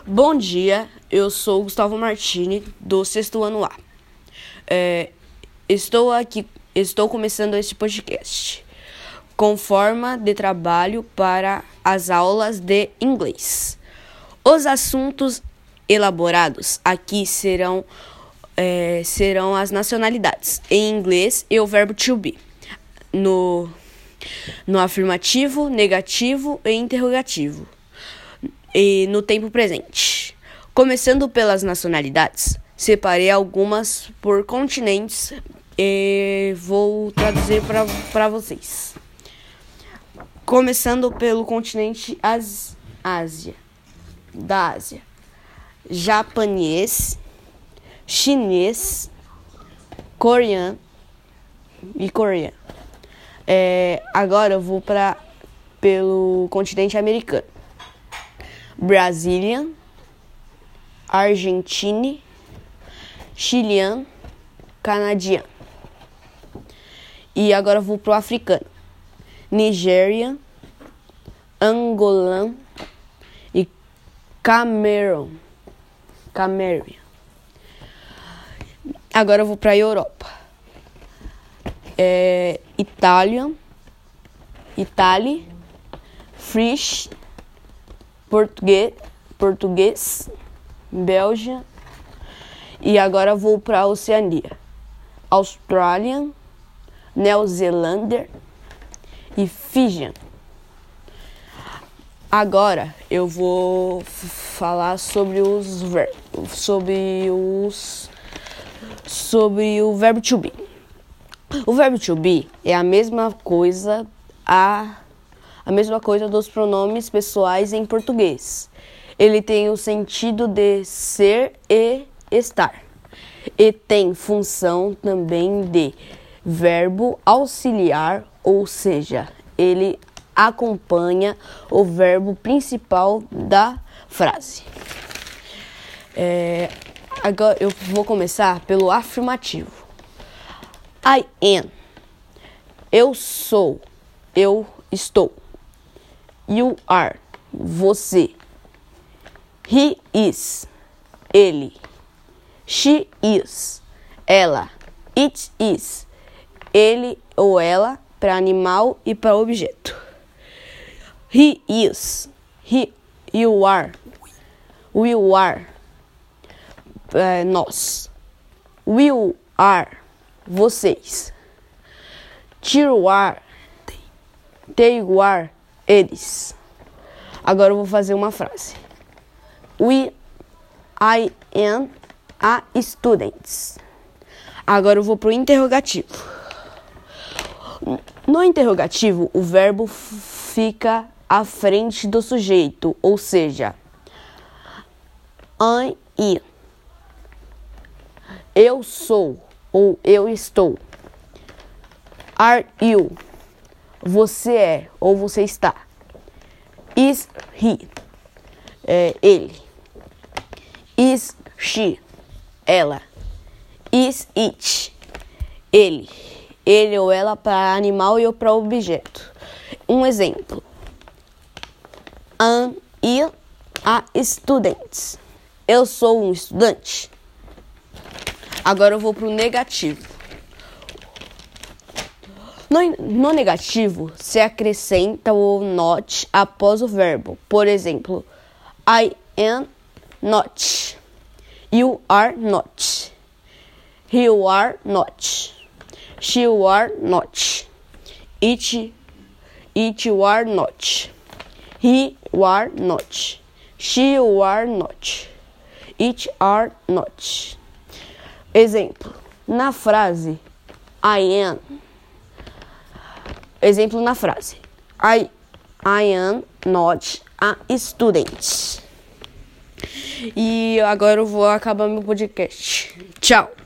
Bom dia, eu sou Gustavo Martini, do sexto ano A. É, estou aqui, estou começando este podcast com forma de trabalho para as aulas de inglês. Os assuntos elaborados aqui serão, é, serão as nacionalidades em inglês e o verbo to be no, no afirmativo, negativo e interrogativo e no tempo presente. Começando pelas nacionalidades, separei algumas por continentes e vou traduzir para vocês. Começando pelo continente As, Ásia, da Ásia, japonês, chinês, coreano e coreano. É, agora eu vou para pelo continente americano. Brazilian, Argentine, Chilean, Canadian. E agora vou pro africano. Nigéria, Angolan e Cameroon. Cameroon. Agora eu vou para a Europa. É, Itália, Itália, Frisch, português, português, Bélgia e agora vou para a Oceania. Austrália, Neozelândia e Fijian. Agora eu vou falar sobre os sobre os sobre o verbo to be. O verbo to be é a mesma coisa a a mesma coisa dos pronomes pessoais em português. Ele tem o sentido de ser e estar. E tem função também de verbo auxiliar, ou seja, ele acompanha o verbo principal da frase. É, agora eu vou começar pelo afirmativo. I am. Eu sou. Eu estou. You are. Você. He is. Ele. She is. Ela. It is. Ele ou ela para animal e para objeto. He is. He. You are. We are. É, nós. We are. Vocês. You are. They are eles. Agora eu vou fazer uma frase. We, I am a students. Agora eu vou para o interrogativo. No interrogativo, o verbo fica à frente do sujeito, ou seja, I. Eu sou ou eu estou. Are you? Você é ou você está. Is he? É, ele. Is she? Ela. Is it? Ele. Ele ou ela para animal e ou para objeto. Um exemplo. Am I a student. Eu sou um estudante. Agora eu vou para o negativo. No, no negativo, se acrescenta o not após o verbo. Por exemplo, I am not. You are not. You are not. She are not. It, it are not. He are not. She are not. It are not. Exemplo. Na frase I am Exemplo na frase: I, I am not a student. E agora eu vou acabar meu podcast. Tchau!